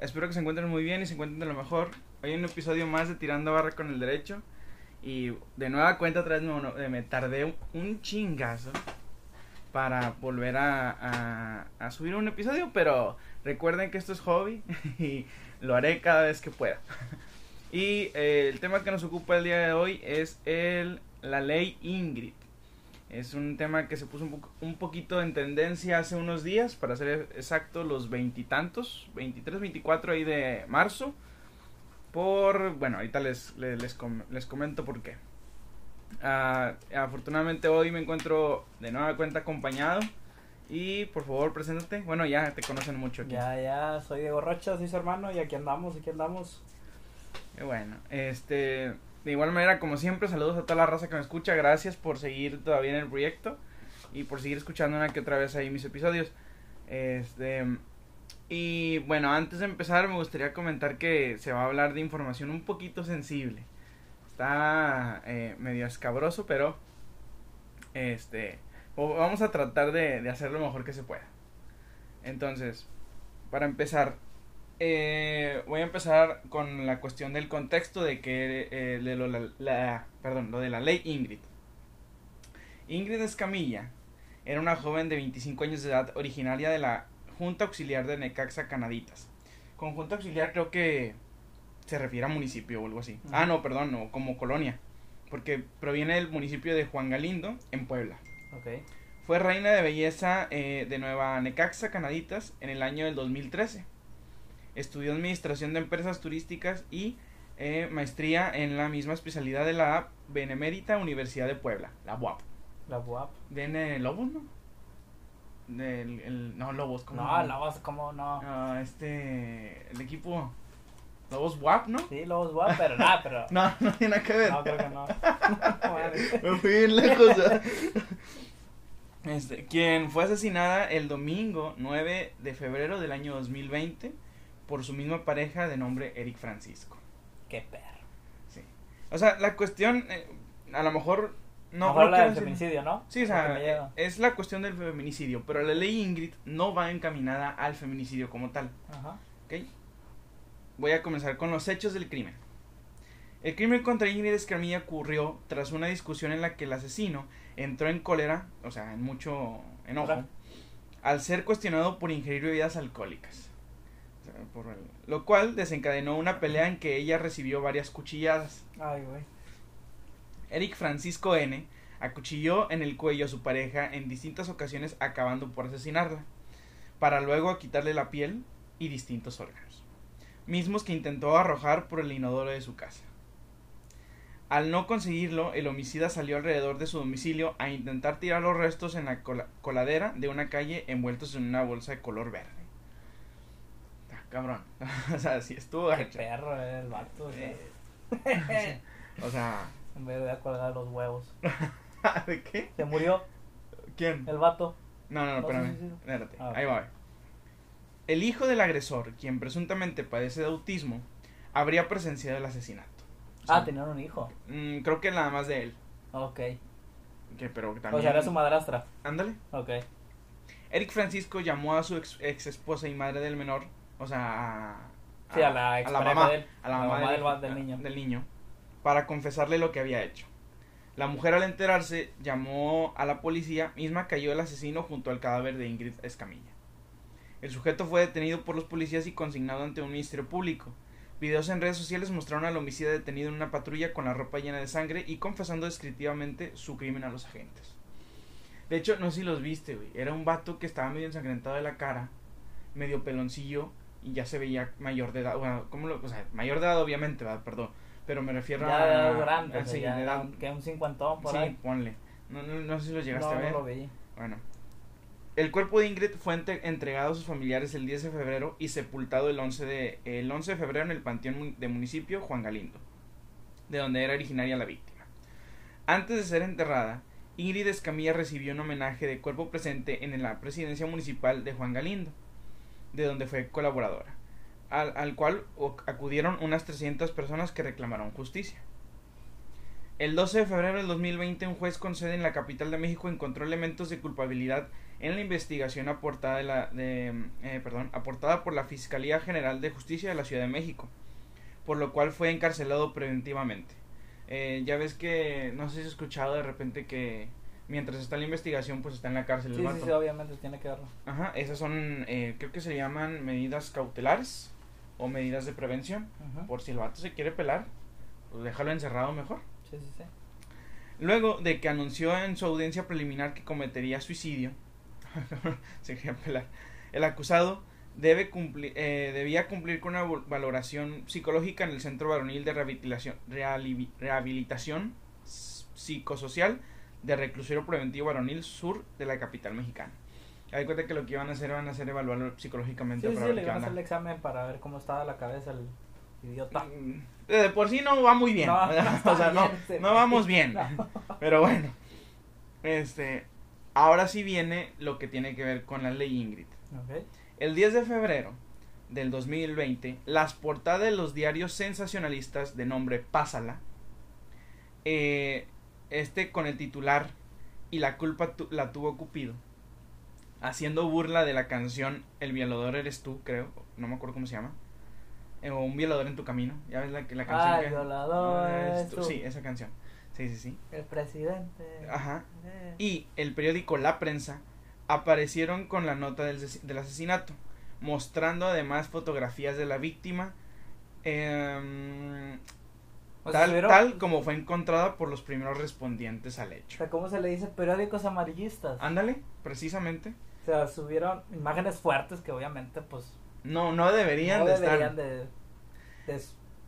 Espero que se encuentren muy bien y se encuentren de lo mejor. Hoy hay un episodio más de Tirando Barra con el Derecho. Y de nueva cuenta otra vez me, me tardé un, chingazo para volver a, a, a subir un episodio, pero recuerden que esto es hobby y lo haré cada vez que pueda. Y eh, el tema que nos ocupa el día de hoy es el, la ley Ingrid. Es un tema que se puso un, un poquito en tendencia hace unos días, para ser exacto, los veintitantos, 23, 24 ahí de marzo. Por, bueno, ahorita les, les, les, com les comento por qué. Uh, afortunadamente hoy me encuentro de nueva cuenta acompañado. Y por favor, preséntate. Bueno, ya te conocen mucho aquí. Ya, ya, soy Diego Rocha, soy su hermano y aquí andamos, aquí andamos. Bueno. Este, de igual manera, como siempre, saludos a toda la raza que me escucha. Gracias por seguir todavía en el proyecto y por seguir escuchando una que otra vez ahí mis episodios. Este, y bueno, antes de empezar, me gustaría comentar que se va a hablar de información un poquito sensible. Está eh, medio escabroso, pero este, vamos a tratar de, de hacer lo mejor que se pueda. Entonces, para empezar, eh, voy a empezar con la cuestión del contexto de que eh, de lo, la, la, perdón, lo de la ley Ingrid. Ingrid Escamilla era una joven de 25 años de edad originaria de la Junta Auxiliar de Necaxa Canaditas. Con Junta Auxiliar creo que se refiere a municipio o algo así. Uh -huh. Ah, no, perdón, no, como colonia. Porque proviene del municipio de Juan Galindo, en Puebla. Okay. Fue reina de belleza eh, de Nueva Necaxa Canaditas en el año del 2013 estudió administración de empresas turísticas y eh, maestría en la misma especialidad de la Benemérita Universidad de Puebla, la UAP. La UAP. ¿Viene Lobos, no? Del, el, no, Lobos, ¿cómo? No, Lobos, ¿cómo no? Uh, este, el equipo... Lobos WAP, ¿no? Sí, Lobos WAP, pero nada, pero... no, no tiene nada que ver. No, creo que no. Me fui bien lejos. este, quien fue asesinada el domingo 9 de febrero del año 2020 por su misma pareja de nombre Eric Francisco. Qué perro. Sí. O sea, la cuestión, eh, a lo mejor no creo habla del feminicidio, ¿no? Sí, o sea, es la cuestión del feminicidio, pero la ley Ingrid no va encaminada al feminicidio como tal. Ajá. ¿Ok? Voy a comenzar con los hechos del crimen. El crimen contra Ingrid Escamilla ocurrió tras una discusión en la que el asesino entró en cólera, o sea, en mucho enojo, al ser cuestionado por ingerir bebidas alcohólicas por lo cual desencadenó una pelea en que ella recibió varias cuchilladas. Ay, güey. Eric Francisco N. acuchilló en el cuello a su pareja en distintas ocasiones acabando por asesinarla, para luego quitarle la piel y distintos órganos, mismos que intentó arrojar por el inodoro de su casa. Al no conseguirlo, el homicida salió alrededor de su domicilio a intentar tirar los restos en la coladera de una calle envueltos en una bolsa de color verde cabrón. o sea, sí estuvo Qué perro era el vato. O sea. Eh. o sea. En vez de colgar los huevos. ¿De qué? ¿Se murió? ¿Quién? El vato. No, no, no, espérame. Espérate. Ah, Ahí va. El hijo del agresor, quien presuntamente padece de autismo, habría presenciado el asesinato. O sea, ah, tenían un hijo. Mmm, creo que nada más de él. Ok. Que, pero también... O sea, era su madrastra. Ándale. Ok. Eric Francisco llamó a su ex, ex esposa y madre del menor o sea, a, sí, a la, a la mamá, de él, a la mamá, del, del, del, niño. del niño, para confesarle lo que había hecho. La mujer al enterarse llamó a la policía, misma cayó el asesino junto al cadáver de Ingrid Escamilla. El sujeto fue detenido por los policías y consignado ante un ministerio público. Videos en redes sociales mostraron al homicida detenido en una patrulla con la ropa llena de sangre y confesando descriptivamente su crimen a los agentes. De hecho, no sé si los viste, güey. Era un vato que estaba medio ensangrentado de la cara, medio peloncillo, y ya se veía mayor de edad, bueno, ¿cómo lo, o sea, mayor de edad obviamente, ¿verdad? perdón, pero me refiero ya a... edad grande, a, sí, ya de edad, que un cincuentón por sí, ahí. ponle, no, no, no, sé si lo llegaste no, a ver. No lo vi. Bueno, el cuerpo de Ingrid fue entregado a sus familiares el 10 de febrero y sepultado el 11 de, el 11 de febrero en el panteón de municipio Juan Galindo, de donde era originaria la víctima. Antes de ser enterrada, Ingrid Escamilla recibió un homenaje de cuerpo presente en la presidencia municipal de Juan Galindo, de donde fue colaboradora al, al, cual acudieron unas 300 personas que reclamaron justicia. El 12 de febrero del 2020, un juez con sede en la capital de México encontró elementos de culpabilidad en la investigación aportada, de la, de, eh, perdón, aportada por la Fiscalía General de Justicia de la Ciudad de México, por lo cual fue encarcelado preventivamente. Eh, ya ves que, no sé si has escuchado de repente que mientras está la investigación, pues está en la cárcel el Sí, sí, vato. sí, obviamente tiene que verlo. Ajá, esas son, eh, creo que se llaman medidas cautelares o medidas de prevención. Por si el vato se quiere pelar, pues déjalo encerrado mejor. Sí, sí, sí. Luego de que anunció en su audiencia preliminar que cometería suicidio, se quería pelar, el acusado debe cumplir, eh, debía cumplir con una valoración psicológica en el Centro Varonil de Rehabilitación, Rehabilitación Psicosocial de Reclusorio Preventivo Varonil Sur de la capital mexicana. Hay cuenta que lo que iban a hacer van a hacer evaluarlo psicológicamente Sí, para sí, ver le qué iban a hacer el examen para ver cómo estaba la cabeza el idiota. Mm, De por sí no va muy bien. No, o sea, no, bien, no vamos bien. No. Pero bueno. Este. Ahora sí viene lo que tiene que ver con la ley Ingrid. El 10 de febrero del 2020, las portadas de los diarios sensacionalistas de nombre Pásala, eh, este con el titular Y la culpa tu- la tuvo Cupido, haciendo burla de la canción El violador eres tú, creo, no me acuerdo cómo se llama, eh, o Un violador en tu camino, ya ves la, la canción Ah, que... el violador Eres tú. tú. Sí, esa canción, sí, sí, sí. El presidente. Ajá. Eh. y el periódico La Prensa aparecieron con la nota del, del asesinato, mostrando además fotografías de la víctima, em, O sea, tal, como fue encontrada por los primeros respondientes al O hecho. sea, ¿cómo se le dice? Periódicos amarillistas. Ándale, precisamente. O sea, subieron imágenes fuertes que obviamente, pues, No, no deberían no de deberían estar de, de,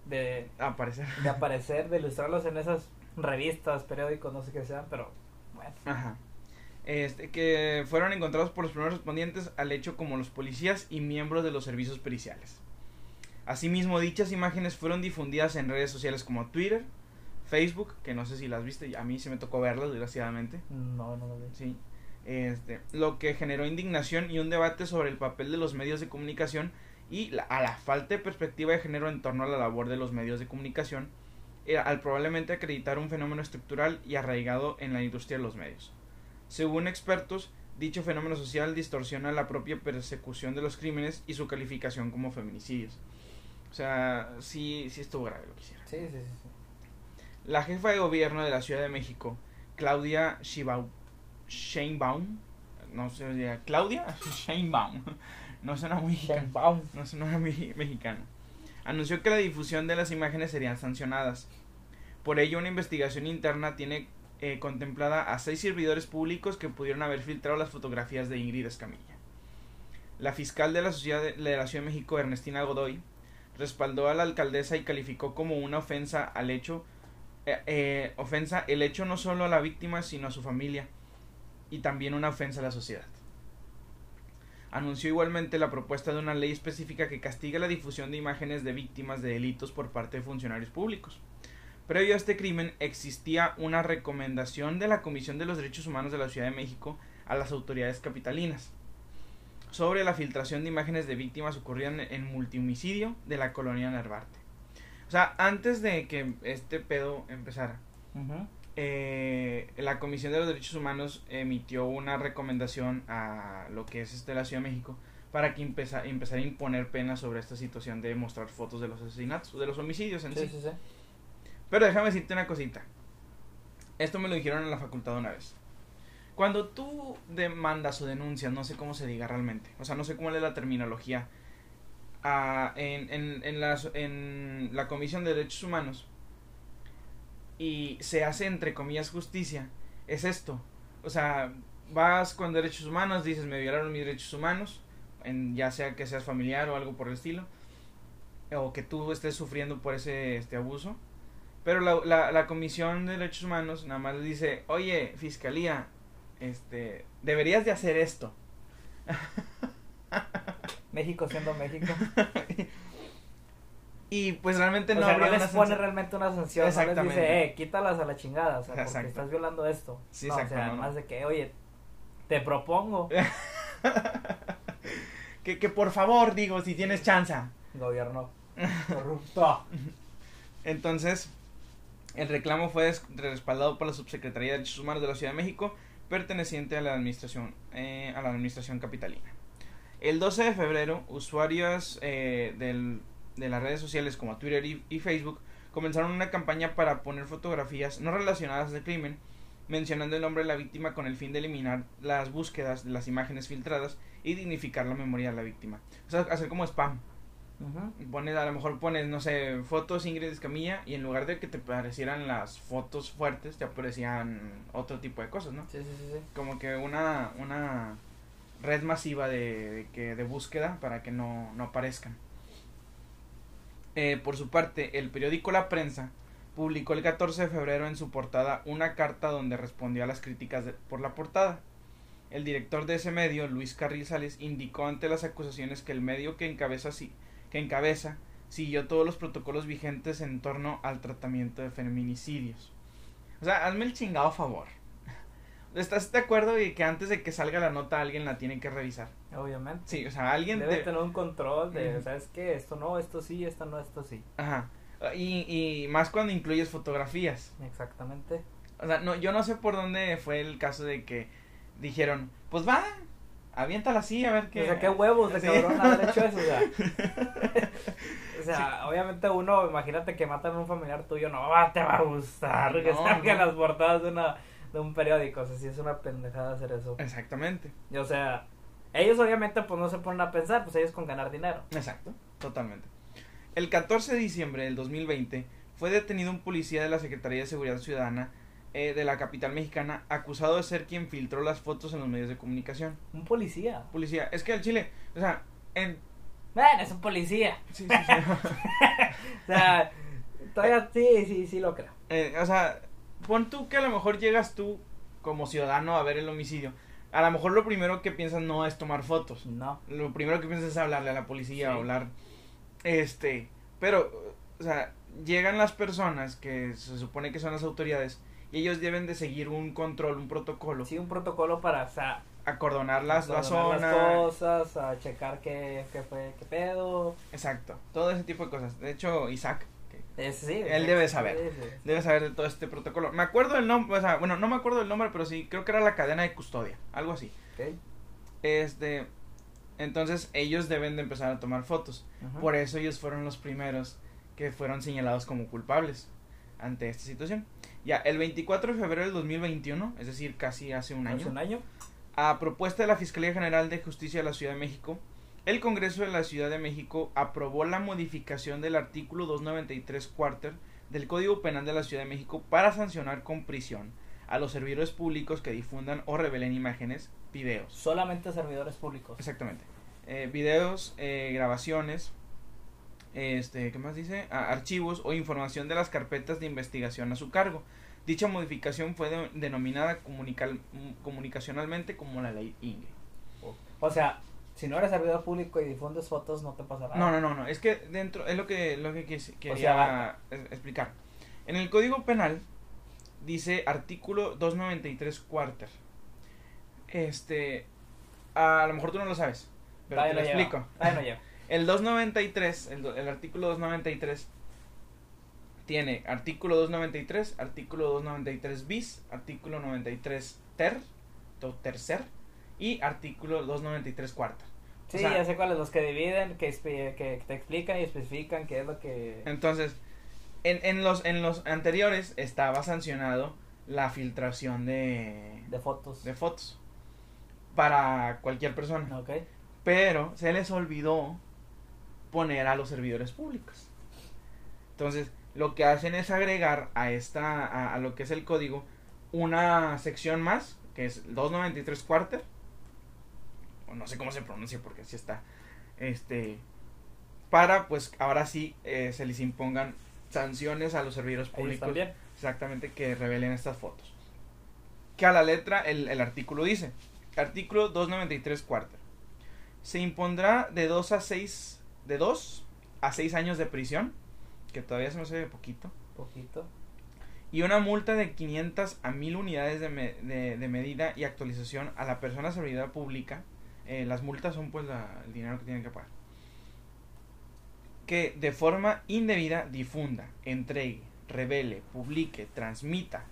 de, aparecer. de aparecer, de ilustrarlos en esas revistas, periódicos, no sé qué sean, pero bueno. Ajá. Este, que fueron encontrados por los primeros respondientes al hecho como los policías y miembros de los servicios periciales. Asimismo, dichas imágenes fueron difundidas en redes sociales como Twitter, Facebook, que no sé si las viste, a mí sí me tocó verlas, desgraciadamente. No, no lo vi. Sí. Este, lo que generó indignación y un debate sobre el papel de los medios de comunicación y la- a la falta de perspectiva de género en torno a la labor de los medios de comunicación, eh, al probablemente acreditar un fenómeno estructural y arraigado en la industria de los medios. Según expertos, dicho fenómeno social distorsiona la propia persecución de los crímenes y su calificación como feminicidios. O sea, sí, sí estuvo grave lo que hicieron. Sí, sí, sí. La jefa de gobierno de la Ciudad de México, Claudia Sheinbaum, no sé, Claudia Sheinbaum, no suena muy mexicano, Sheinbaum. no suena muy mexicano, anunció que la difusión de las imágenes serían sancionadas. Por ello, una investigación interna tiene eh, contemplada a seis servidores públicos que pudieron haber filtrado las fotografías de Ingrid Escamilla. La fiscal de la, sociedad de, de la Ciudad de México, Ernestina Godoy, respaldó a la alcaldesa y calificó como una ofensa al hecho eh, eh, ofensa el hecho no solo a la víctima sino a su familia y también una ofensa a la sociedad. Anunció igualmente la propuesta de una ley específica que castiga la difusión de imágenes de víctimas de delitos por parte de funcionarios públicos. Previo a este crimen existía una recomendación de la Comisión de los Derechos Humanos de la Ciudad de México a las autoridades capitalinas sobre la filtración de imágenes de víctimas ocurridas en, multihomicidio de la colonia Narvarte. O sea, antes de que este pedo empezara, eh, la Comisión de los Derechos Humanos emitió una recomendación a lo que es este, la Ciudad de México para que empeza- empezara a imponer penas sobre esta situación de mostrar fotos de los asesinatos, de los homicidios en sí. Sí, sí, sí. Pero déjame decirte una cosita. Esto me lo dijeron en la facultad una vez. Cuando tú demandas o denuncias, no sé cómo se diga realmente, o sea, no sé cómo es la terminología, ah, en, en, en, en la Comisión de Derechos Humanos y se hace entre comillas justicia, es esto. O sea, vas con derechos humanos, dices, me violaron mis derechos humanos, en, ya sea que seas familiar o algo por el estilo, o que tú estés sufriendo por ese este abuso. Pero la, la, la Comisión de Derechos Humanos nada más dice, oye, Fiscalía, este, deberías de hacer esto. México siendo México. y pues realmente o no sea, no habría les una pone realmente una sanción. No les Exactamente. dice, eh, quítalas a la chingada. O sea, porque Exacto. estás violando esto. Sí, no, exacto, O sea, no, además de que, oye, te propongo, que, que por favor, digo, si tienes chance. gobierno corrupto. Entonces, el reclamo fue respaldado por la Subsecretaría de Derechos Humanos de la Ciudad de México, perteneciente a la administración, eh, a la administración capitalina. El 12 de febrero, usuarios eh, del, de las redes sociales como Twitter y, y Facebook comenzaron una campaña para poner fotografías no relacionadas al crimen, mencionando el nombre de la víctima con el fin de eliminar las búsquedas de las imágenes filtradas y dignificar la memoria de la víctima. O sea, hacer como spam. Ujú. Pones, a lo mejor pones, no sé, fotos Ingrid Escamilla y en lugar de que te aparecieran las fotos fuertes, te aparecían otro tipo de cosas, ¿no? Sí, sí, sí, sí. Como que una, una red masiva de, de que, de búsqueda para que no, no aparezcan. Eh, por su parte, el periódico La Prensa publicó el 14 de febrero en su portada una carta donde respondió a las críticas de- por la portada. El director de ese medio, Luis Carrizales, indicó ante las acusaciones que el medio que encabeza, si- que encabeza siguió todos los protocolos vigentes en torno al tratamiento de feminicidios. O sea, hazme el chingado favor. ¿Estás de acuerdo de que antes de que salga la nota alguien la tiene que revisar? Obviamente. Sí, o sea, alguien... Debe de- tener un control de. ¿sabes qué? Esto no, esto sí, esto no, esto sí. Ajá. Y, y más cuando incluyes fotografías. Exactamente. O sea, no, yo no sé por dónde fue el caso de que dijeron, pues va, aviéntala así, a ver qué... O sea, qué huevos de Sí. cabrón haber hecho eso, o sea. o sea, obviamente uno, imagínate que matan a un familiar tuyo, no va, te va a gustar que No, salgan no. las portadas de una de un periódico, o sea, sí es una pendejada hacer eso. Exactamente. Y, o sea, ellos obviamente pues no se ponen a pensar, pues ellos con ganar dinero. Exacto, totalmente. El 14 de diciembre del 2020 fue detenido un policía de la Secretaría de Seguridad Ciudadana eh, de la capital mexicana acusado de ser quien filtró las fotos en los medios de comunicación. Un policía. Policía, es que al Chile, o sea, en... Bueno, es un policía. Sí, sí, sí. O sea, todavía sí, sí, sí lo creo. Eh, o sea, pon tú que a lo mejor llegas tú como ciudadano a ver el homicidio. A lo mejor lo primero que piensas no es tomar fotos. No. Lo primero que piensas es hablarle a la policía o hablar. Este. Pero, o sea, llegan las personas que se supone que son las autoridades y ellos deben de seguir un control, un protocolo, Sí, un protocolo para, o sea, acordonar las, la zona. las cosas, a checar qué, qué fue, qué pedo. Exacto, todo ese tipo de cosas. De hecho, Isaac que Es, sí, Él debe saber. Sí, sí. debe saber de todo este protocolo. Me acuerdo del nombre, o sea, bueno, no me acuerdo del nombre, pero sí, creo que era la cadena de custodia, algo así. Ok. Este, entonces ellos deben de empezar a tomar fotos. Por eso ellos fueron los primeros que fueron señalados como culpables ante esta situación. Ya, el 24 de febrero del 2021, es decir, casi hace un Hace año, un año. a propuesta de la Fiscalía General de Justicia de la Ciudad de México, el Congreso de la Ciudad de México aprobó la modificación del artículo 293 cuarter del Código Penal de la Ciudad de México para sancionar con prisión a los servidores públicos que difundan o revelen imágenes, videos. Solamente servidores públicos. Exactamente. Eh, videos, eh, grabaciones, este, ¿qué más dice? Archivos o información de las carpetas de investigación a su cargo. Dicha modificación fue de- denominada comunical- mm, comunicacionalmente como la ley Inge. O sea, si no eres servidor público y difundes fotos, no te pasa nada. No, no, no, no, es que dentro, es lo que, lo que quis- quería sea, explicar. En el Código Penal dice artículo 293 cuarter. Este, a lo mejor tú no lo sabes, pero te lo explico. No. El 293, el, el artículo 293 tiene artículo 293, artículo 293 bis, artículo 93 ter, tercer y artículo 293 cuarta. Sí, O sea, ya sé cuáles, los que dividen, que, que te explican y especifican qué es lo que... Entonces, en, en los en los anteriores estaba sancionado la filtración de, de fotos. de fotos para cualquier persona, Ok. pero se les olvidó poner a los servidores públicos. Entonces, lo que hacen es agregar a esta a, a lo que es el código una sección más, que es 293 cuarter. O no sé cómo se pronuncia porque así está. Este para pues ahora sí eh, se les impongan sanciones a los servidores públicos exactamente que revelen estas fotos. Que a la letra el, el artículo dice, artículo 293 cuarta. Se impondrá de 2 a 6 de 2 a 6 años de prisión, que todavía se me hace poquito, Poquito. y una multa de 500 a 1000 unidades de, me- de- de medida y actualización a la persona servidora pública. Eh, las multas son pues la- el dinero que tienen que pagar. Que de forma indebida difunda, entregue, revele, publique, transmita.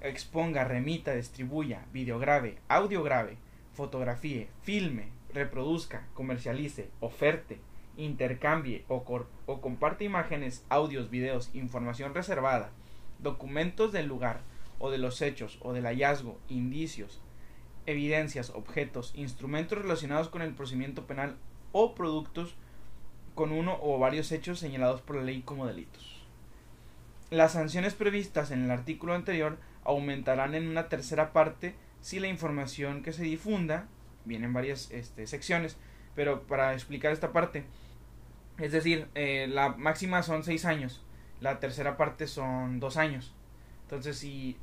exponga, remita, distribuya, videograve, audiograve, fotografíe, filme, reproduzca, comercialice, oferte, intercambie o, comparte imágenes, audios, videos, información reservada, documentos del lugar o de los hechos o del hallazgo, indicios, evidencias, objetos, instrumentos relacionados con el procedimiento penal o productos con uno o varios hechos señalados por la ley como delitos. Las sanciones previstas en el artículo anterior aumentarán en una tercera parte si la información que se difunda, vienen varias este, secciones, pero para explicar esta parte, es decir, eh, la máxima son seis años, la tercera parte son dos años. Entonces, si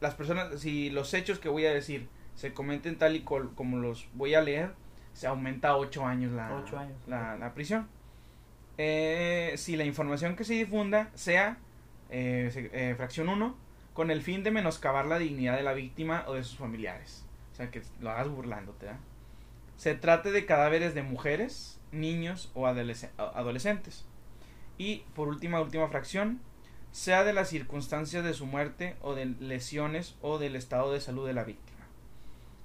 las personas, si los hechos que voy a decir se comenten tal y como los voy a leer, se aumenta a ocho años la, La, prisión. Eh, si la información que se difunda sea eh, eh, fracción 1, con el fin de menoscabar la dignidad de la víctima o de sus familiares. O sea, que lo hagas burlándote. Se trate de cadáveres de mujeres, niños o adolescentes. Y por última, última fracción, sea de las circunstancias de su muerte o de lesiones o del estado de salud de la víctima.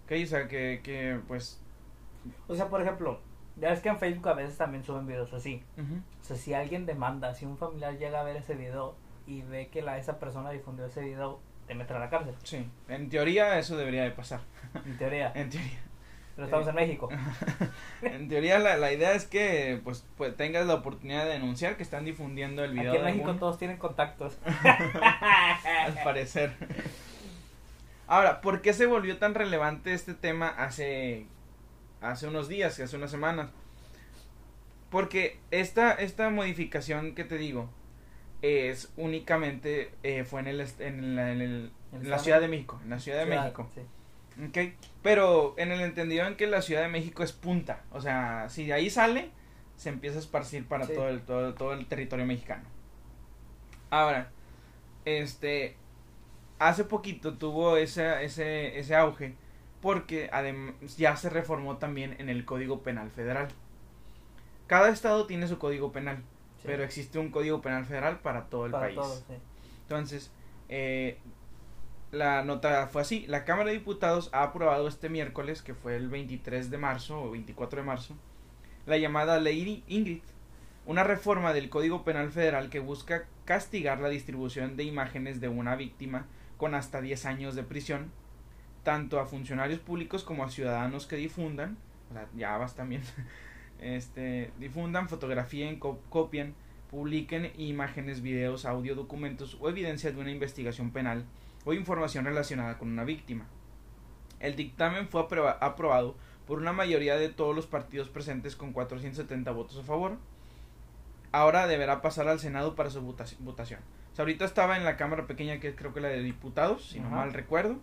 Ok, o sea, que, que pues... O sea, por ejemplo, ya ves que en Facebook a veces también suben videos así. O sea, si alguien demanda, si un familiar llega a ver ese video y ve que la, esa persona difundió ese video, te mete a la cárcel. Sí, en teoría eso debería de pasar. En teoría. en teoría. Pero estamos en México. en teoría la, la, idea es que pues, pues, tengas la oportunidad de denunciar que están difundiendo el video. Aquí en México todos tienen contactos. Al parecer. Ahora, ¿por qué se volvió tan relevante este tema hace, hace unos días, hace unas semanas? Porque esta, esta modificación que te digo, es únicamente eh, fue en el en, la, en, la Ciudad de México en la Ciudad de México okay. pero en el entendido en que la Ciudad de México es punta o sea si de ahí sale se empieza a esparcir para todo el todo, todo el territorio mexicano ahora este hace poquito tuvo ese ese ese auge porque además ya se reformó también en el Código Penal Federal cada estado tiene su código penal pero existe un código penal federal para todo el país. Entonces, eh, la nota fue así. La Cámara de Diputados ha aprobado este miércoles, que fue el 23 de marzo o 24 de marzo, la llamada Ley Ingrid, una reforma del Código Penal Federal que busca castigar la distribución de imágenes de una víctima con hasta 10 años de prisión, tanto a funcionarios públicos como a ciudadanos que difundan, o sea, ya vas también, este, difundan, fotografíen, copien, publiquen imágenes, videos, audio, documentos o evidencias de una investigación penal o información relacionada con una víctima. El dictamen fue aprobado por una mayoría de todos los partidos presentes con 470 votos a favor. Ahora deberá pasar al Senado para su votación. ahorita estaba en la Cámara Pequeña, que es creo que la de Diputados, si no mal recuerdo,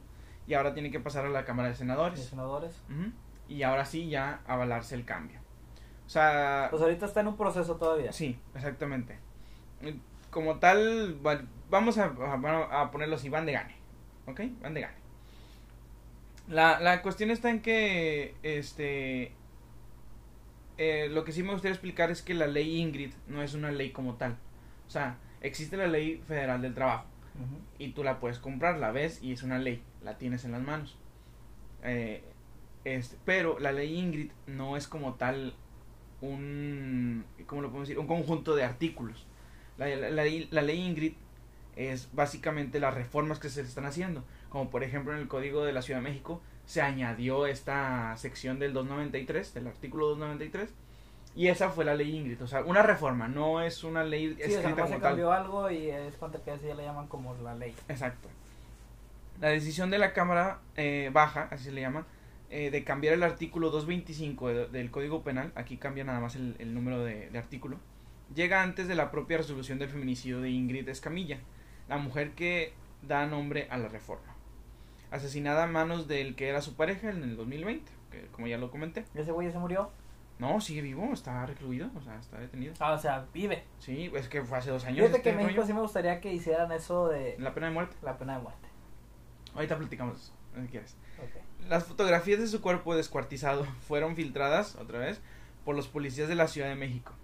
y ahora tiene que pasar a la Cámara de Senadores. senadores? Y ahora sí ya avalarse el cambio. O sea... Pues ahorita está en un proceso todavía. Sí, exactamente. Como tal, vamos a, a, ponerlo así, van de gane. ¿Ok? Van de gane. La, la cuestión está en que, este... Eh, lo que sí me gustaría explicar es que la ley Ingrid no es una ley como tal. O sea, existe la ley federal del trabajo. Y tú la puedes comprar, la ves y es una ley. La tienes en las manos. Eh, este, pero la ley Ingrid no es como tal un, ¿cómo lo podemos decir? Un conjunto de artículos. La, la, la, ley Ingrid es básicamente las reformas que se están haciendo. Como por ejemplo en el Código de la Ciudad de México se añadió esta sección del 293, del artículo 293. Y esa fue la ley Ingrid, o sea, una reforma, no es una ley sí, escrita se cambió algo y es cuando que así le llaman como la ley. Exacto. La decisión de la Cámara eh, Baja, así se le llama, eh, de cambiar el artículo 225 del Código Penal, aquí cambia nada más el, número de, artículo, llega antes de la propia resolución del feminicidio de Ingrid Escamilla, la mujer que da nombre a la reforma. Asesinada a manos del que era su pareja en el 2020, que como ya lo comenté. ¿Ese güey se murió? No, sigue vivo, está recluido, o sea, está detenido. Ah, o sea, vive. Sí, es que fue hace dos años. Fíjate que en este México sí me gustaría que hicieran eso de... La pena de muerte. La pena de muerte. Ahorita platicamos eso, si quieres. Las fotografías de su cuerpo descuartizado fueron filtradas, otra vez, por los policías de la Ciudad de México.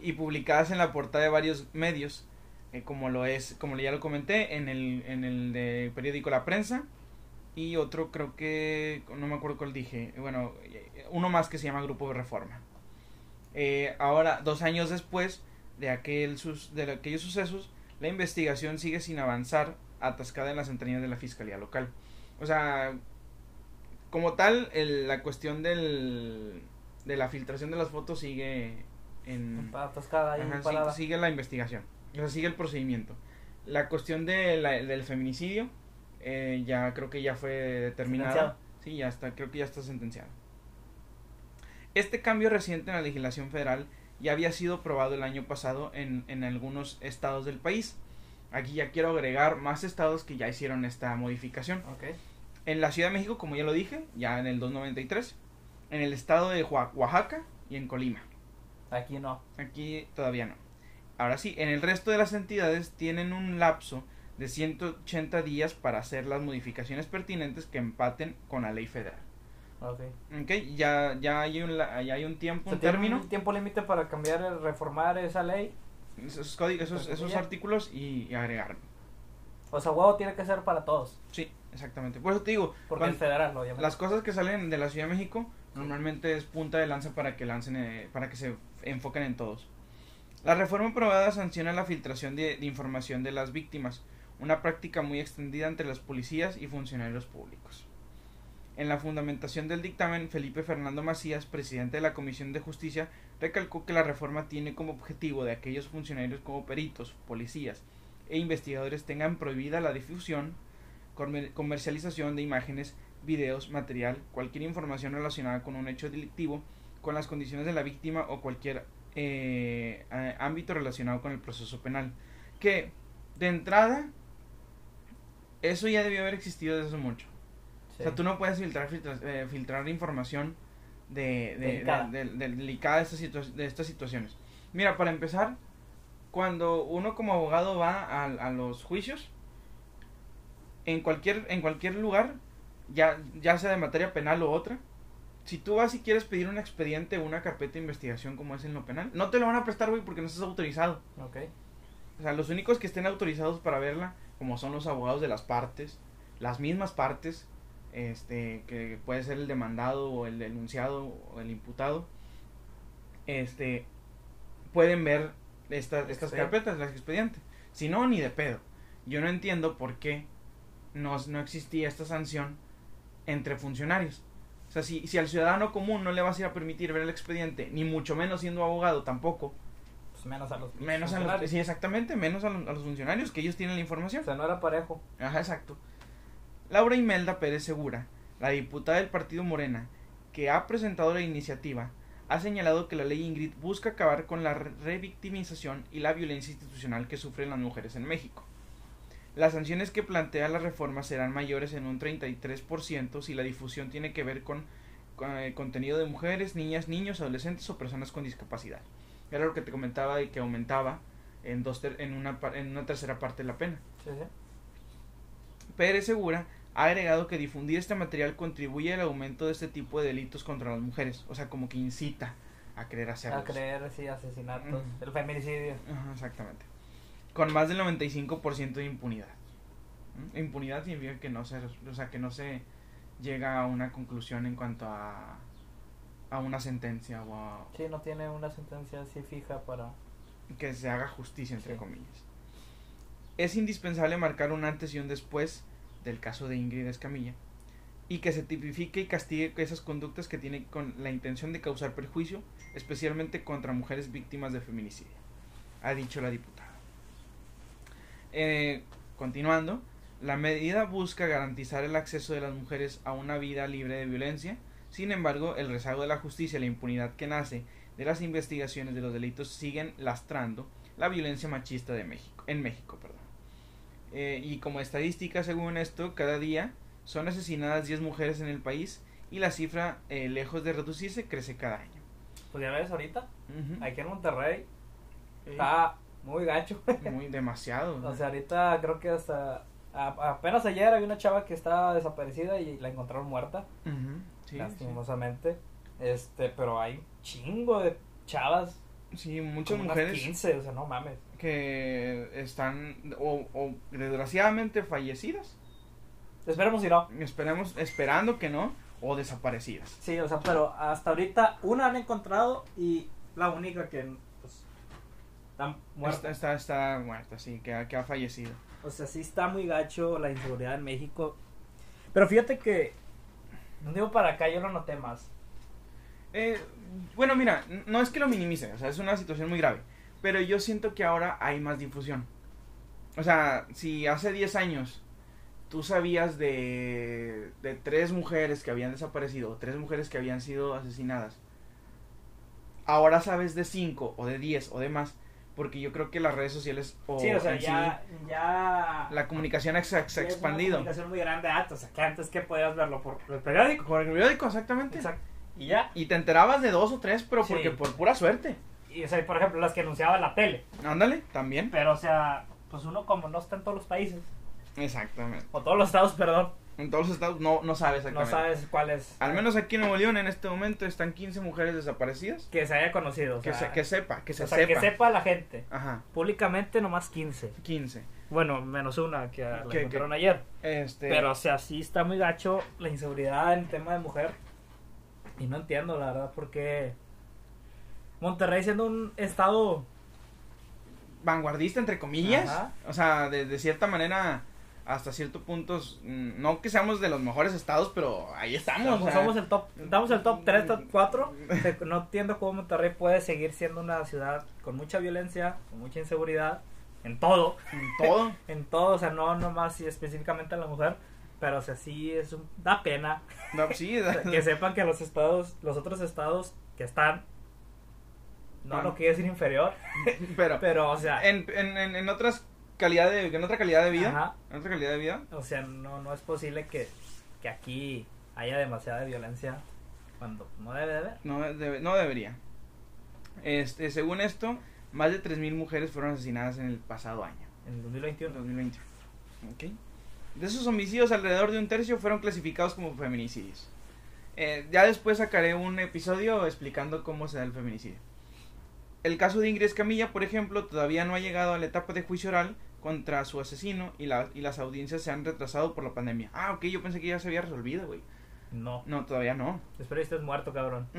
Y publicadas en la portada de varios medios, eh, como lo es, como ya lo comenté, en el, en el de periódico La Prensa. Y otro creo que, no me acuerdo cuál dije, bueno, uno más que se llama Grupo de Reforma. Eh, ahora, dos años después de, aquel sus, de aquellos sucesos, la investigación sigue sin avanzar, atascada en las entrañas de la Fiscalía Local. O sea, como tal, la cuestión del, de la filtración de las fotos sigue en... Atascada sigue la investigación, o sea, sigue el procedimiento. La cuestión de del feminicidio eh, ya creo que ya fue determinada. Sí, ya está, creo que ya está sentenciado. Este cambio reciente en la legislación federal ya había sido aprobado el año pasado en, en algunos estados del país. Aquí ya quiero agregar más estados que ya hicieron esta modificación. En la Ciudad de México, como ya lo dije, ya en el 293. En el estado de Oaxaca y en Colima. Aquí no. Aquí todavía no. Ahora sí, en el resto de las entidades tienen un lapso de 180 días para hacer las modificaciones pertinentes que empaten con la ley federal. Okay. ya, ya, hay un, ya hay un tiempo, un término. un tiempo límite para cambiar, reformar esa ley. Esos códigos, esos, esos artículos y, agregar. O sea, huevo tiene que ser para todos. Sí, exactamente. Por eso te digo. Porque el federal, Las cosas que salen de la Ciudad de México normalmente es punta de lanza para que lancen, eh, para que se enfoquen en todos. La reforma aprobada sanciona la filtración de información de las víctimas, una práctica muy extendida entre los policías y funcionarios públicos. En la fundamentación del dictamen, Felipe Fernando Macías, presidente de la Comisión de Justicia, recalcó que la reforma tiene como objetivo de aquellos funcionarios como peritos, policías e investigadores tengan prohibida la difusión, comercialización de imágenes, videos, material, cualquier información relacionada con un hecho delictivo, con las condiciones de la víctima o cualquier eh, ámbito relacionado con el proceso penal. Que, de entrada, eso ya debió haber existido desde hace mucho. O sea, tú no puedes filtrar, eh, filtrar información de, de, delicada de, estas de estas situaciones. Mira, para empezar, cuando uno como abogado va a, a, los juicios, en cualquier, en cualquier lugar, ya, ya sea de materia penal o otra, si tú vas y quieres pedir un expediente o una carpeta de investigación como es en lo penal, no te lo van a prestar, güey, porque no estás autorizado. Ok. O sea, los únicos que estén autorizados para verla como son los abogados de las partes, las mismas partes, este, que puede ser el demandado o el denunciado o el imputado, este, pueden ver estas, estas carpetas, las expedientes. Si no, ni de pedo. Yo no entiendo por qué no, no existía esta sanción entre funcionarios. O sea, si, si al ciudadano común no le vas a ir a permitir ver el expediente, ni mucho menos siendo abogado tampoco, pues, menos a los menos a los sí exactamente menos a los, funcionarios que ellos tienen la información. O sea no era parejo. Ajá exacto. Laura Imelda Pérez Segura la diputada del partido Morena que ha presentado la iniciativa ha señalado que la ley Ingrid busca acabar con la revictimización y la violencia institucional que sufren las mujeres en México. Las sanciones que plantea la reforma serán mayores en un 33% si la difusión tiene que ver con, eh, contenido de mujeres, niñas, niños, adolescentes o personas con discapacidad. Era lo que te comentaba y que aumentaba en, dos en, una, en una tercera parte de la pena. Sí, sí. Pérez Segura ha agregado que difundir este material contribuye al aumento de este tipo de delitos contra las mujeres. O sea, como que incita a creer hacerlos. A creer, sí, asesinatos, el feminicidio. exactamente. Con más del 95% de impunidad. Impunidad significa que no se, o sea, que no se llega a una conclusión en cuanto a a una sentencia o a... Sí, no tiene una sentencia así fija para... Que se haga justicia, entre comillas. Es indispensable marcar un antes y un después del caso de Ingrid Escamilla y que se tipifique y castigue esas conductas que tienen con la intención de causar perjuicio, especialmente contra mujeres víctimas de feminicidio, ha dicho la diputada. Eh, continuando, la medida busca garantizar el acceso de las mujeres a una vida libre de violencia, sin embargo, el rezago de la justicia y la impunidad que nace de las investigaciones de los delitos siguen lastrando la violencia machista de México, en México. Perdón. Eh, y como estadística, según esto, cada día son asesinadas 10 mujeres en el país y la cifra, eh, lejos de reducirse, crece cada año. Pues ya ves ahorita, aquí en Monterrey, está muy gacho. Muy demasiado. o sea, ahorita creo que hasta apenas ayer había una chava que estaba desaparecida y la encontraron muerta lastimosamente. Este, pero hay chingo de chavas. Sí, muchas mujeres. 15, o sea, no mames. que están o, o desgraciadamente fallecidas. Esperemos si no. Esperemos, esperando que no, o desaparecidas. Sí, o sea, pero hasta ahorita una han encontrado y la única que está muerta. Está, está, está muerta, sí, que, ha- que ha fallecido. O sea, sí está muy gacho la inseguridad en México. Pero fíjate que, un tiempo para acá yo lo noté más. Eh, bueno, mira, no es que lo minimice, o sea, es una situación muy grave, pero yo siento que ahora hay más difusión. O sea, si hace 10 años tú sabías de, de tres mujeres que habían desaparecido, o tres mujeres que habían sido asesinadas, ahora sabes de 5 o de 10 o de más, porque yo creo que las redes sociales o, sí, o sea, sí, ya, la comunicación se ha- expandido. comunicación muy grande, ah, o sea, que antes que podías verlo por el periódico. Con el periódico, exactamente. Y ya. Y te enterabas de dos o tres, pero Sí. porque por pura suerte. Y, o sea, por ejemplo, las que anunciaba la tele. Ándale, también. Pero, o sea, pues uno como no está en todos los países, Exactamente. o todos los estados, perdón, En todos los estados no, no sabes no sabes cuál es. Al menos aquí en Nuevo León en este momento están 15 mujeres desaparecidas. Que se haya conocido. O Que, sea, se- que sepa, que se o sea, sepa. que sepa la gente. Ajá, Públicamente nomás 15. 15. Bueno, menos una que la ¿Qué- encontraron ayer. Este, Pero, o sea, sí está muy gacho la inseguridad en tema de mujer. Y no entiendo, la verdad, por qué Monterrey siendo un estado... vanguardista entre comillas. Ajá. O sea, de, de cierta manera hasta cierto punto mm, no que seamos de los mejores estados, pero ahí estamos. Somos, somos el top, damos el top 3, top 4. No entiendo cómo Monterrey puede seguir siendo una ciudad con mucha violencia, con mucha inseguridad, en todo, en todo. en todo, o sea, no nomás y específicamente a la mujer, pero o sea, sí es un, da pena No, sí, da- que sepan que los estados, los otros estados que están, no Ah. lo quiero decir inferior, pero pero o sea, en, en, en otras calidad de en otra calidad de vida, Ajá. en otra calidad de vida, o sea, no, no es posible que, que aquí haya demasiada violencia cuando no debe de haber. no debe- no debería. Este, según esto, más de 3000 mujeres fueron asesinadas en el pasado año. En el 2021. 2020. Ok. De esos homicidios, alrededor de un tercio fueron clasificados como feminicidios. Eh, ya después sacaré un episodio explicando cómo se da el feminicidio. El caso de Ingrid Escamilla, por ejemplo, todavía no ha llegado a la etapa de juicio oral contra su asesino y, la, y las audiencias se han retrasado por la pandemia. Ah, ok, yo pensé que ya se había resolvido, güey. No. No, todavía no. Espero que estés muerto, cabrón.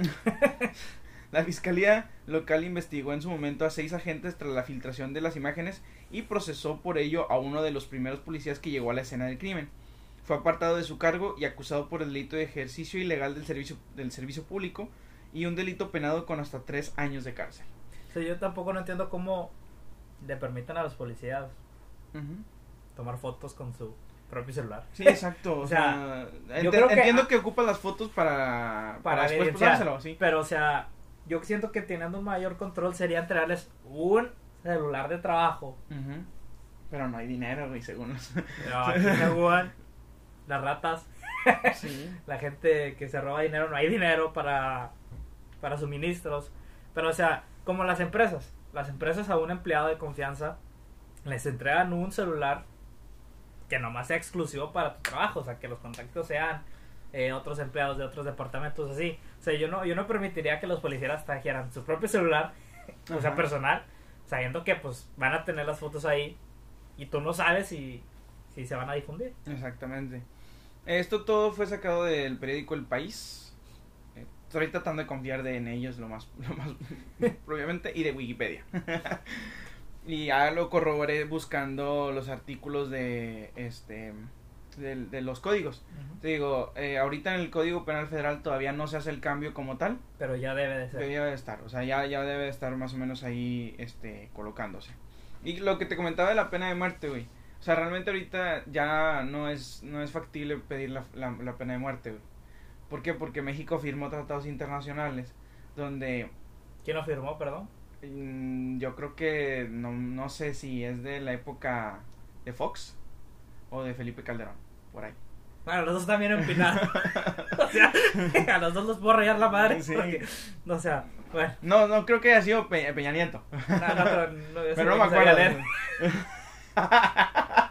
La fiscalía local investigó en su momento a seis agentes tras la filtración de las imágenes y procesó por ello a uno de los primeros policías que llegó a la escena del crimen. Fue apartado de su cargo y acusado por el delito de ejercicio ilegal del servicio, del servicio público y un delito penado con hasta tres años de cárcel. Sea, yo tampoco no entiendo cómo le permiten a los policías tomar fotos con su propio celular. Sí, exacto. O sea, yo ente- creo que- entiendo que ocupan las fotos para, para, Para después pasárselo, sí. Pero, o sea, yo siento que teniendo un mayor control sería entregarles un celular de trabajo. Pero no hay dinero, güey, según los... Pero aquí se juegan las ratas, sí. la gente que se roba dinero, no hay dinero para, para suministros. Pero, o sea, como las empresas. Las empresas a un empleado de confianza les entregan un celular que nomás sea exclusivo para tu trabajo, o sea, que los contactos sean eh, otros empleados de otros departamentos así. O sea, yo no, yo no permitiría que los policías trajeran su propio celular, o sea, personal, sabiendo que pues van a tener las fotos ahí y tú no sabes si, si se van a difundir. Exactamente. Esto todo fue sacado del periódico El País. Estoy tratando de confiar de, en ellos lo más, lo más obviamente, y de Wikipedia. y ya lo corroboré buscando los artículos de este de, de los códigos. Te digo, eh, ahorita en el Código Penal Federal todavía no se hace el cambio como tal. Pero ya debe de ser. Debería de estar, o sea, ya, ya debe de estar más o menos ahí este, colocándose. Y lo que te comentaba de la pena de muerte, güey. O sea, realmente ahorita ya no es, no es factible pedir la, la, la pena de muerte, güey. ¿Por qué? Porque México firmó tratados internacionales donde ¿Quién lo firmó, perdón? Mm, yo creo que no, no sé si es de la época de Fox o de Felipe Calderón, por ahí. Bueno, los dos también empinados. o sea, a los dos los puedo rayar la madre. Sí. porque- o sea, bueno. No, no creo que haya sido Pe- Peña Nieto. No, no, pero no, Pero me acuerdo. leer.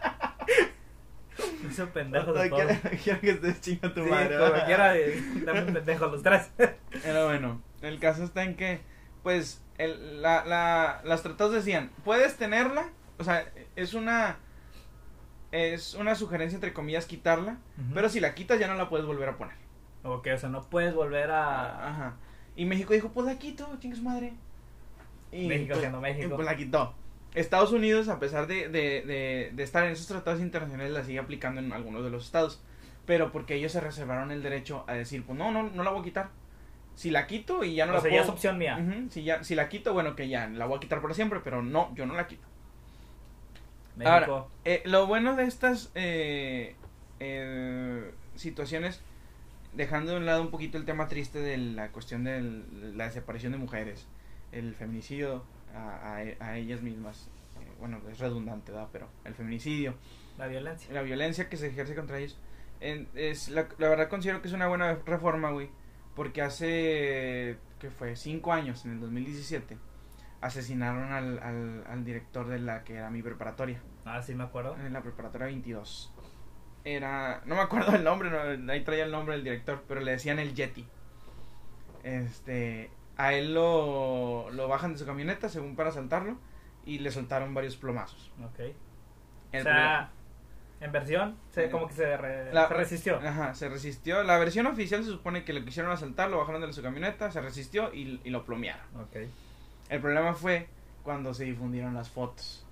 Hizo pendejo de todo. quiero, quiero que estés chinga tu Sí, madre. como quiera, eh, dame un pendejo los tres. Pero bueno, el caso está en que, pues, el, la, la, las tratados decían, puedes tenerla, o sea, es una es una sugerencia entre comillas quitarla, pero si la quitas ya no la puedes volver a poner. Ok, o sea, no puedes volver a... Ajá. Y México dijo, pues la quito, chingue su madre. Y México pues, siendo México. y pues la quitó. Estados Unidos, a pesar de, de, de, de estar en esos tratados internacionales, la sigue aplicando en algunos de los estados. Pero porque ellos se reservaron el derecho a decir, pues no, no, no la voy a quitar. Si la quito y ya no o la sea, puedo... ya es opción mía. Si, ya, si la quito, bueno, que ya la voy a quitar para siempre, pero no, yo no la quito. México. Ahora, eh, lo bueno de estas eh, eh, situaciones, dejando de un lado un poquito el tema triste de la cuestión de la desaparición de mujeres, el feminicidio a, a- a ellas mismas, eh, bueno, es redundante, ¿verdad? pero el feminicidio, la violencia. la violencia que se ejerce contra ellos, en- es la, la verdad considero que es una buena reforma, güey, porque hace, que fue? Cinco años, en el 2017, asesinaron al, al, al director de la que era mi preparatoria Ah, sí, me acuerdo. en la preparatoria 22. Era, no me acuerdo el nombre, no, ahí traía el nombre del director, pero le decían el Yeti. Este, a él lo, lo bajan de su camioneta según para asaltarlo y le soltaron varios plomazos. Ok. El o sea, en versión, se, Eh, como que se, re- La- se resistió. Ajá, se resistió. La versión oficial se supone que lo quisieron asaltar, lo bajaron de su camioneta, se resistió y, y lo plomearon. Ok. El problema fue cuando se difundieron las fotos.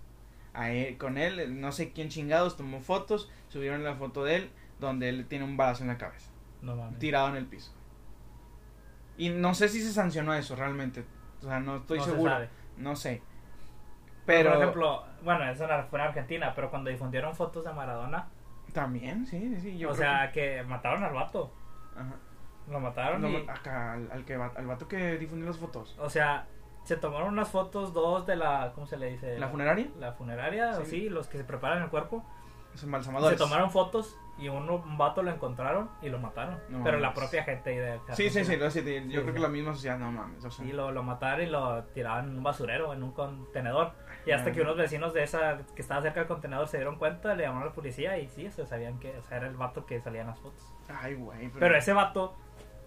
A él- con él, no sé quién chingados tomó fotos, subieron la foto de él donde él tiene un balazo en la cabeza, No mames. tirado en el piso. Y no sé si se sancionó eso realmente, o sea, no estoy No se seguro, no sé. Pero, por ejemplo, bueno, eso fue en Argentina, pero cuando difundieron fotos de Maradona, también, sí, sí, yo o creo sea, que... mataron al vato. que- ajá. Lo mataron No, y... acá al, al que al vato que difundió las fotos. O sea, se tomaron unas fotos, dos de la... ¿Cómo se le dice? ¿La funeraria? La funeraria, Sí. o sí, los que se preparan el cuerpo. Los embalsamadores. Se tomaron fotos y uno, un vato lo encontraron y lo mataron. No pero la mames. propia gente ahí de Sí, sí, sí, lo sé, yo Sí, creo sí. que la misma sociedad, no mames, o sea, Y lo, lo mataron y lo tiraban en un basurero, en un contenedor. Y hasta que unos vecinos de esa que estaba cerca del contenedor se dieron cuenta, le llamaron a la policía y sí, se sabían que o sea, era el vato que salía en las fotos. Ay, güey, Pero ese vato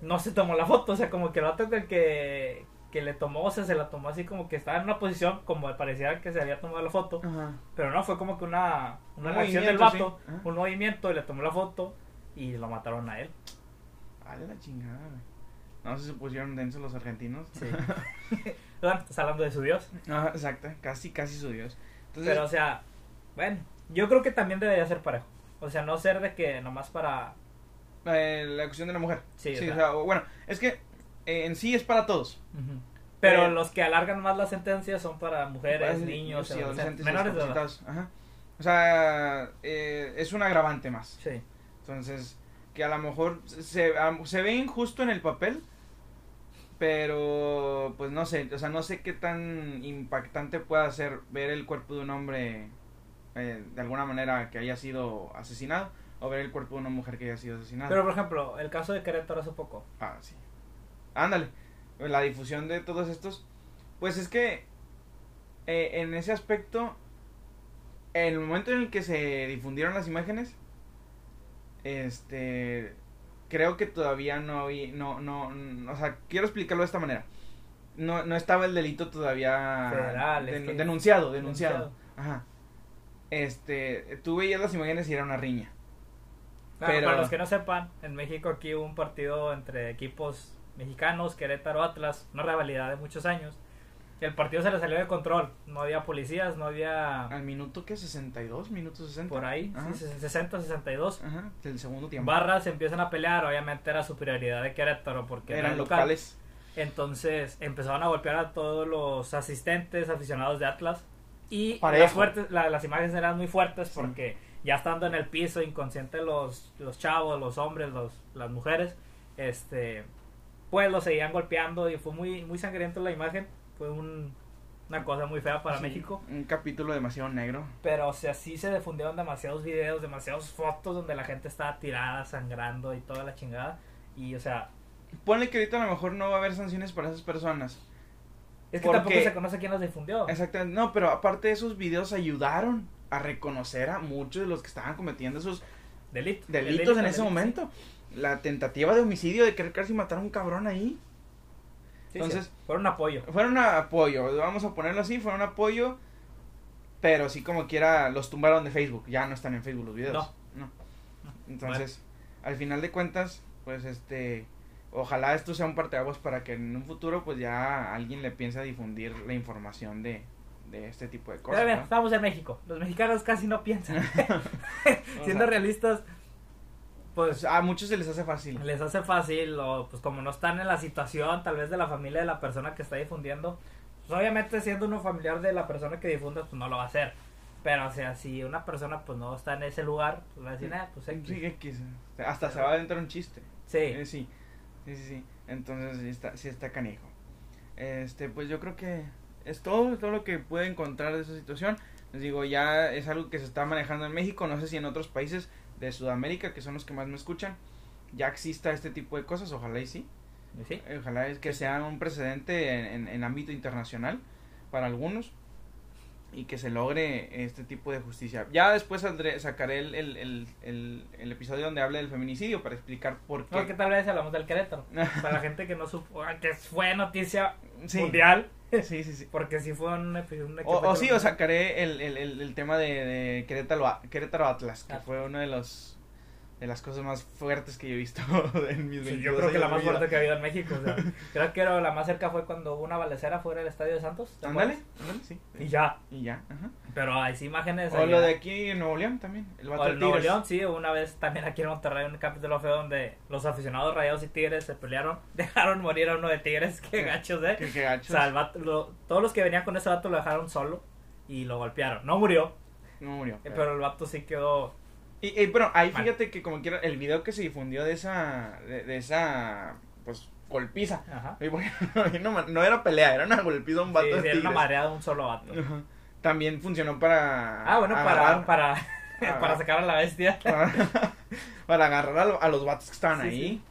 no se tomó la foto, o sea, como que el vato del que, que le tomó, o sea, se la tomó así como que estaba en una posición como parecía que se había tomado la foto. Ajá. Pero no, fue como que una, una Un reacción del vato, sí. Un movimiento y le tomó la foto y lo mataron a él. A la chingada, güey. No sé si se pusieron densos los argentinos. Sí. bueno, estás hablando de su dios. Ajá, exacto, casi, casi su dios. Entonces, Pero, o sea, bueno, yo creo que también debería ser parejo. O sea, no ser de que nomás para... eh, la cuestión de la mujer. Sí, Sí, o sea- bueno, es que eh, en sí es para todos. Pero Eh, los que alargan más las sentencias son para mujeres, Para niños, y adolescentes, menores de edad. Ajá. O sea, eh, es un agravante más. Sí. Entonces, que a lo mejor se, se ve injusto en el papel, pero pues no sé, o sea, no sé qué tan impactante pueda ser ver el cuerpo de un hombre eh, de alguna manera que haya sido asesinado o ver el cuerpo de una mujer que haya sido asesinada. Pero, por ejemplo, el caso de Querétaro hace poco. Ah, sí. Ándale. La difusión de todos estos. Pues es que eh, en ese aspecto, en el momento en el que se difundieron las imágenes, este, creo que todavía no había, no, no, no, o sea, quiero explicarlo de esta manera. No, no estaba el delito todavía Federal, es den- que- denunciado, denunciado, Denunciado. Ajá. Este, tú veías las imágenes y era una riña. Claro, Pero- Para los que no sepan, en México aquí hubo un partido entre equipos mexicanos, Querétaro, Atlas, una rivalidad de muchos años. El partido se le salió de control. No había policías, no había... Al minuto que 62, minuto 60. Por ahí, sí, 60, 62. Ajá, del segundo tiempo. Barras empiezan a pelear, obviamente era superioridad de Querétaro porque era Eran el local. locales. Entonces empezaron a golpear a todos los asistentes, aficionados de Atlas. Y las, fuertes, la- las imágenes eran muy fuertes Sí. porque ya estando en el piso, inconscientes los, los chavos, los hombres, los, las mujeres, este pues los seguían golpeando y fue muy, muy sangriento la imagen. Fue un- una cosa muy fea para Sí, México. Un capítulo demasiado negro. Pero o sea, sí se difundieron demasiados videos, demasiadas fotos donde la gente estaba tirada, sangrando y toda la chingada. Y o sea, Ponle que ahorita a lo mejor no va a haber sanciones para esas personas. es que Porque- tampoco se conoce quién los difundió. Exactamente. No, pero aparte esos videos ayudaron a reconocer a muchos de los que estaban cometiendo esos Delito. delitos El delito, en ese delito, momento. La tentativa de homicidio de querer casi matar a un cabrón ahí. Sí, Entonces, sí, fueron un apoyo. fueron un apoyo, vamos a ponerlo así, fueron un apoyo, pero sí como quiera los tumbaron de Facebook, ya no están en Facebook los videos. No. Entonces, al final de cuentas, pues este, ojalá esto sea un parteaguas para que en un futuro pues ya alguien le piense a difundir la información de, de este tipo de cosas. Pero bien, ¿no? estamos en México. Los mexicanos casi no piensan. Siendo sea, realistas, pues a muchos se les hace fácil. les hace fácil o pues como no están en la situación tal vez de la familia de la persona que está difundiendo pues obviamente siendo uno familiar de la persona que difunda pues no lo va a hacer pero o sea si una persona pues no está en ese lugar pues va a decir ah, pues X". Sí, X, hasta se va a adentrar un chiste. sí Eh, sí, sí, sí, sí. Entonces sí está, sí está canijo. Este, pues yo creo que es todo, todo lo que puede encontrar de esa situación. Les digo, ya es algo que se está manejando en México, no sé si en otros países de Sudamérica, que son los que más me escuchan, ya exista este tipo de cosas, ojalá y sí. sí Ojalá es que sea un precedente en, en- en ámbito internacional para algunos y que se logre este tipo de justicia. Ya después saldré, sacaré el, el, el, episodio donde hable del feminicidio para explicar por qué. no, que tal vez hablamos del Querétaro para la gente que no supo ah, que fue noticia Sí. mundial Sí, sí, sí. porque sí fue un, epi- un O, o sí, o sacaré el, el, el, el tema de, de Querétaro, Querétaro Atlas, que Ah. fue una de los de las cosas más fuertes que yo he visto en mis 22 Sí, yo creo que la más vida. fuerte que ha habido en México. o sea, creo que era la más cerca fue cuando hubo una balacera fuera del estadio de Santos. ¿te Ándale, sí. Y ya. Y ya, ajá. Pero hay sí imágenes. O allá. lo de aquí en Nuevo León también, el O el Nuevo. León, sí, una vez también aquí en Monterrey, un capítulo feo donde los aficionados rayados y tigres se pelearon, dejaron morir a uno de tigres, qué gachos, eh. Qué, qué O gachos. sea, el vato- lo- todos los que venían con ese vato lo dejaron solo y lo golpearon. No murió, No murió. eh, pero el vato sí quedó. Y, y, bueno, ahí fíjate que como quiera, el video que se difundió de esa, de, de esa, pues, golpiza. Ajá. Y no, era pelea, era una golpiza un vato Sí, de era una un solo vato. Ajá. También funcionó para... Ah, bueno, para, agarrar- para, para sacar a la bestia. para, para agarrar a, lo- a los vatos que estaban Sí, ahí. sí.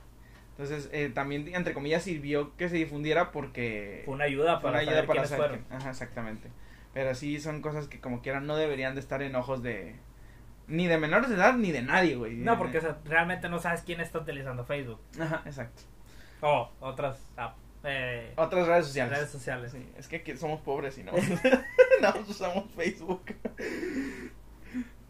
Entonces, eh, también, entre comillas, sirvió que se difundiera porque... Fue una ayuda para una saber ayuda para saber Ajá, exactamente. Pero sí son cosas que como quieran no deberían de estar en ojos de... Ni de menores de edad, ni de nadie, güey. No, porque o sea, realmente no sabes quién está utilizando Facebook. Ajá, exacto. O otras app, eh, Otras redes sociales. redes sociales. Sí, es que aquí somos pobres y no, no usamos Facebook.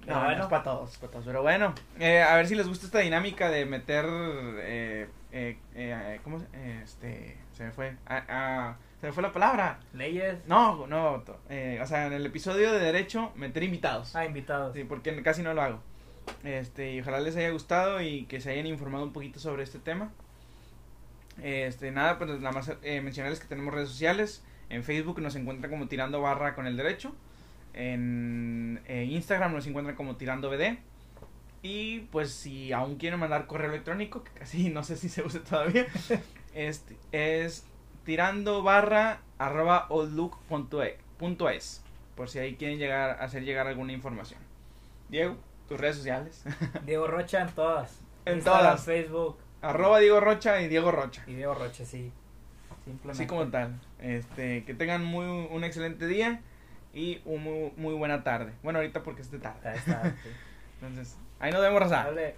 No, no, bueno. es para todos, para todos. Pero bueno, eh, a ver si les gusta esta dinámica de meter, eh, eh, eh, ¿cómo se, este, se me fue, ah, ah, se me fue la palabra. Leyes. No, no, to- eh, o sea, en el episodio de derecho meter invitados. Ah, invitados. Sí, porque casi no lo hago. Este, y ojalá les haya gustado y que se hayan informado un poquito sobre este tema. Este, nada, pues nada más eh, mencionarles que tenemos redes sociales. En Facebook nos encuentran como tirando barra con el derecho. En eh, Instagram nos encuentran como tirando BD. Y pues si aún quieren mandar correo electrónico, que casi no sé si se use todavía, este, es tirando barra arroba outlook.e- es. Por si ahí quieren llegar hacer llegar alguna información. Diego, tus redes sociales. Diego Rocha en todas. En Instagram, todas. Facebook. arroba Diego Rocha y Diego Rocha. Y Diego Rocha, sí. Simplemente. Así como tal. Este, que tengan muy un excelente día y un muy, muy buena tarde. Bueno, ahorita porque es de tarde. Ahí está, sí. Entonces, ahí nos vemos, raza. Dale.